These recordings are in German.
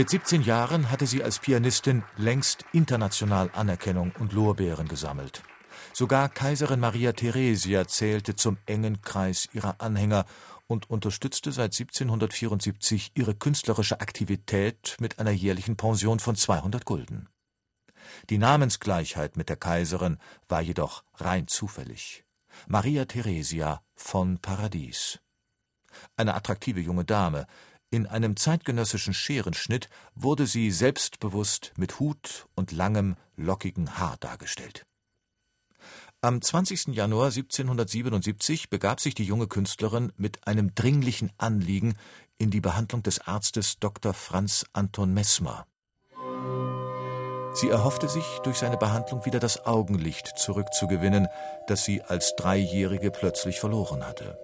Mit 17 Jahren hatte sie als Pianistin längst international Anerkennung und Lorbeeren gesammelt. Sogar Kaiserin Maria Theresia zählte zum engen Kreis ihrer Anhänger und unterstützte seit 1774 ihre künstlerische Aktivität mit einer jährlichen Pension von 200 Gulden. Die Namensgleichheit mit der Kaiserin war jedoch rein zufällig. Maria Theresia von Paradies. Eine attraktive junge Dame, in einem zeitgenössischen Scherenschnitt wurde sie selbstbewusst mit Hut und langem, lockigen Haar dargestellt. Am 20. Januar 1777 begab sich die junge Künstlerin mit einem dringlichen Anliegen in die Behandlung des Arztes Dr. Franz Anton Messmer. Sie erhoffte sich, durch seine Behandlung wieder das Augenlicht zurückzugewinnen, das sie als Dreijährige plötzlich verloren hatte.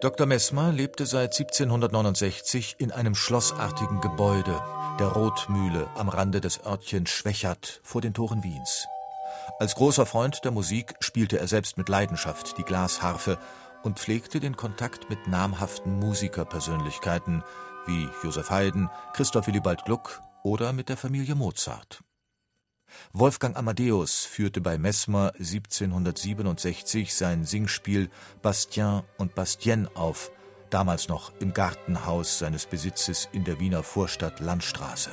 Dr. Messmer lebte seit 1769 in einem schlossartigen Gebäude, der Rotmühle am Rande des Örtchens Schwächert vor den Toren Wiens. Als großer Freund der Musik spielte er selbst mit Leidenschaft die Glasharfe und pflegte den Kontakt mit namhaften Musikerpersönlichkeiten wie Josef Haydn, Christoph Willibald Gluck oder mit der Familie Mozart. Wolfgang Amadeus führte bei Messmer 1767 sein Singspiel Bastien und Bastienne auf, damals noch im Gartenhaus seines Besitzes in der Wiener Vorstadt Landstraße.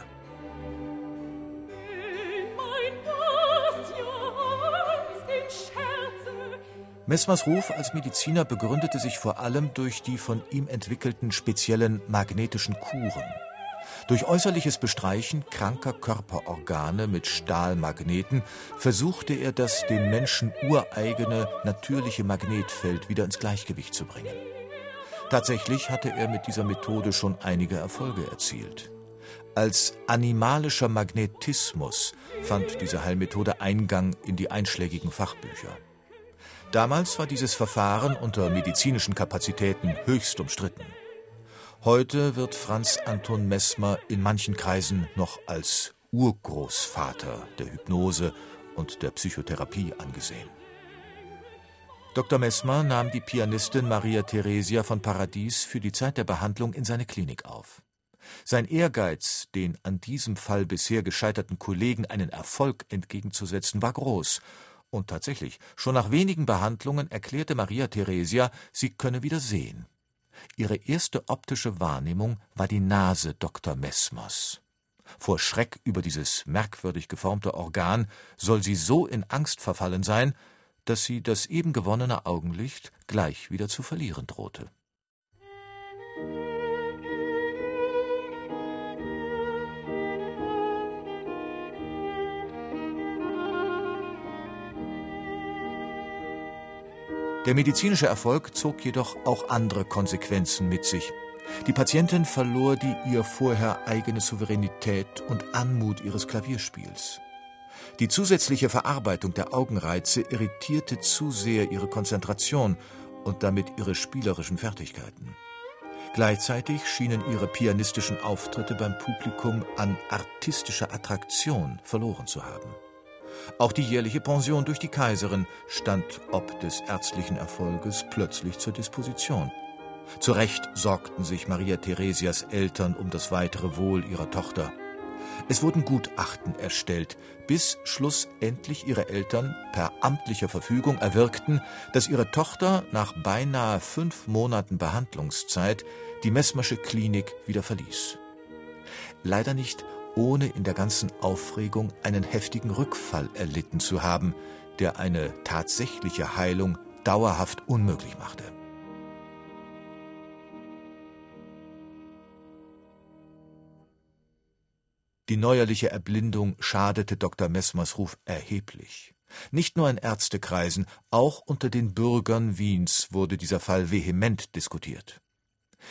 Messmers Ruf als Mediziner begründete sich vor allem durch die von ihm entwickelten speziellen magnetischen Kuren. Durch äußerliches Bestreichen kranker Körperorgane mit Stahlmagneten versuchte er das dem Menschen ureigene natürliche Magnetfeld wieder ins Gleichgewicht zu bringen. Tatsächlich hatte er mit dieser Methode schon einige Erfolge erzielt. Als animalischer Magnetismus fand diese Heilmethode Eingang in die einschlägigen Fachbücher. Damals war dieses Verfahren unter medizinischen Kapazitäten höchst umstritten. Heute wird Franz Anton Messmer in manchen Kreisen noch als Urgroßvater der Hypnose und der Psychotherapie angesehen. Dr. Messmer nahm die Pianistin Maria Theresia von Paradies für die Zeit der Behandlung in seine Klinik auf. Sein Ehrgeiz, den an diesem Fall bisher gescheiterten Kollegen einen Erfolg entgegenzusetzen, war groß, und tatsächlich, schon nach wenigen Behandlungen erklärte Maria Theresia, sie könne wieder sehen. Ihre erste optische Wahrnehmung war die Nase Dr. Messmers. Vor Schreck über dieses merkwürdig geformte Organ soll sie so in Angst verfallen sein, dass sie das eben gewonnene Augenlicht gleich wieder zu verlieren drohte. Der medizinische Erfolg zog jedoch auch andere Konsequenzen mit sich. Die Patientin verlor die ihr vorher eigene Souveränität und Anmut ihres Klavierspiels. Die zusätzliche Verarbeitung der Augenreize irritierte zu sehr ihre Konzentration und damit ihre spielerischen Fertigkeiten. Gleichzeitig schienen ihre pianistischen Auftritte beim Publikum an artistischer Attraktion verloren zu haben. Auch die jährliche Pension durch die Kaiserin stand ob des ärztlichen Erfolges plötzlich zur Disposition. Zu Recht sorgten sich Maria Theresias Eltern um das weitere Wohl ihrer Tochter. Es wurden Gutachten erstellt, bis schlussendlich ihre Eltern per amtlicher Verfügung erwirkten, dass ihre Tochter nach beinahe fünf Monaten Behandlungszeit die Messmersche Klinik wieder verließ. Leider nicht ohne in der ganzen Aufregung einen heftigen Rückfall erlitten zu haben, der eine tatsächliche Heilung dauerhaft unmöglich machte. Die neuerliche Erblindung schadete Dr. Messmers Ruf erheblich. Nicht nur in Ärztekreisen, auch unter den Bürgern Wiens wurde dieser Fall vehement diskutiert.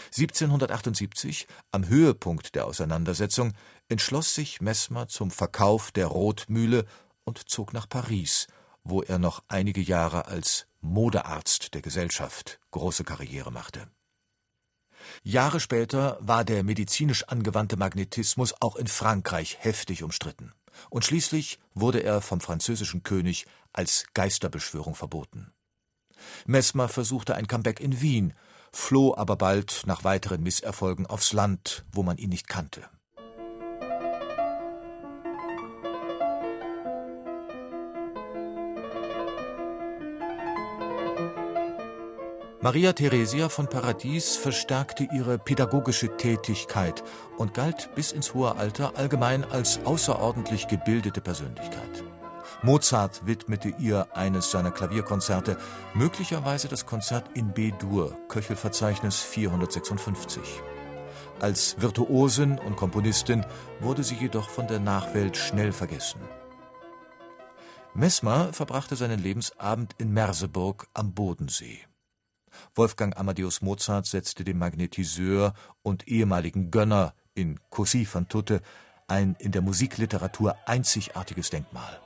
1778, am Höhepunkt der Auseinandersetzung, entschloss sich Messmer zum Verkauf der Rotmühle und zog nach Paris, wo er noch einige Jahre als Modearzt der Gesellschaft große Karriere machte. Jahre später war der medizinisch angewandte Magnetismus auch in Frankreich heftig umstritten, und schließlich wurde er vom französischen König als Geisterbeschwörung verboten. Messmer versuchte ein Comeback in Wien, floh aber bald nach weiteren Misserfolgen aufs Land, wo man ihn nicht kannte. Maria Theresia von Paradies verstärkte ihre pädagogische Tätigkeit und galt bis ins hohe Alter allgemein als außerordentlich gebildete Persönlichkeit. Mozart widmete ihr eines seiner Klavierkonzerte, möglicherweise das Konzert in B-Dur, Köchelverzeichnis 456. Als Virtuosin und Komponistin wurde sie jedoch von der Nachwelt schnell vergessen. Messmer verbrachte seinen Lebensabend in Merseburg am Bodensee. Wolfgang Amadeus Mozart setzte dem Magnetiseur und ehemaligen Gönner in Così fan tutte ein in der Musikliteratur einzigartiges Denkmal.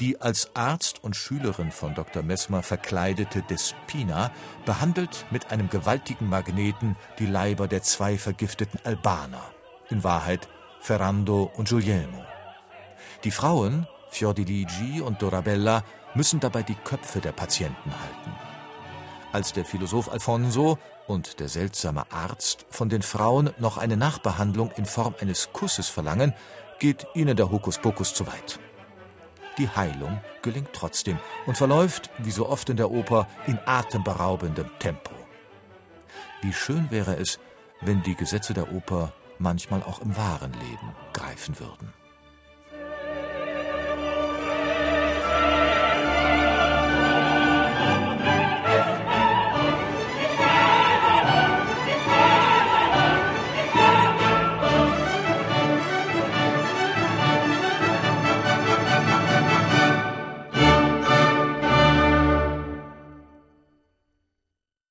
Die als Arzt und Schülerin von Dr. Messmer verkleidete Despina behandelt mit einem gewaltigen Magneten die Leiber der zwei vergifteten Albaner, in Wahrheit Ferrando und Guglielmo. Die Frauen, Fiordiligi und Dorabella, müssen dabei die Köpfe der Patienten halten. Als der Philosoph Alfonso und der seltsame Arzt von den Frauen noch eine Nachbehandlung in Form eines Kusses verlangen, geht ihnen der Hokuspokus zu weit. Die Heilung gelingt trotzdem und verläuft, wie so oft in der Oper, in atemberaubendem Tempo. Wie schön wäre es, wenn die Gesetze der Oper manchmal auch im wahren Leben greifen würden.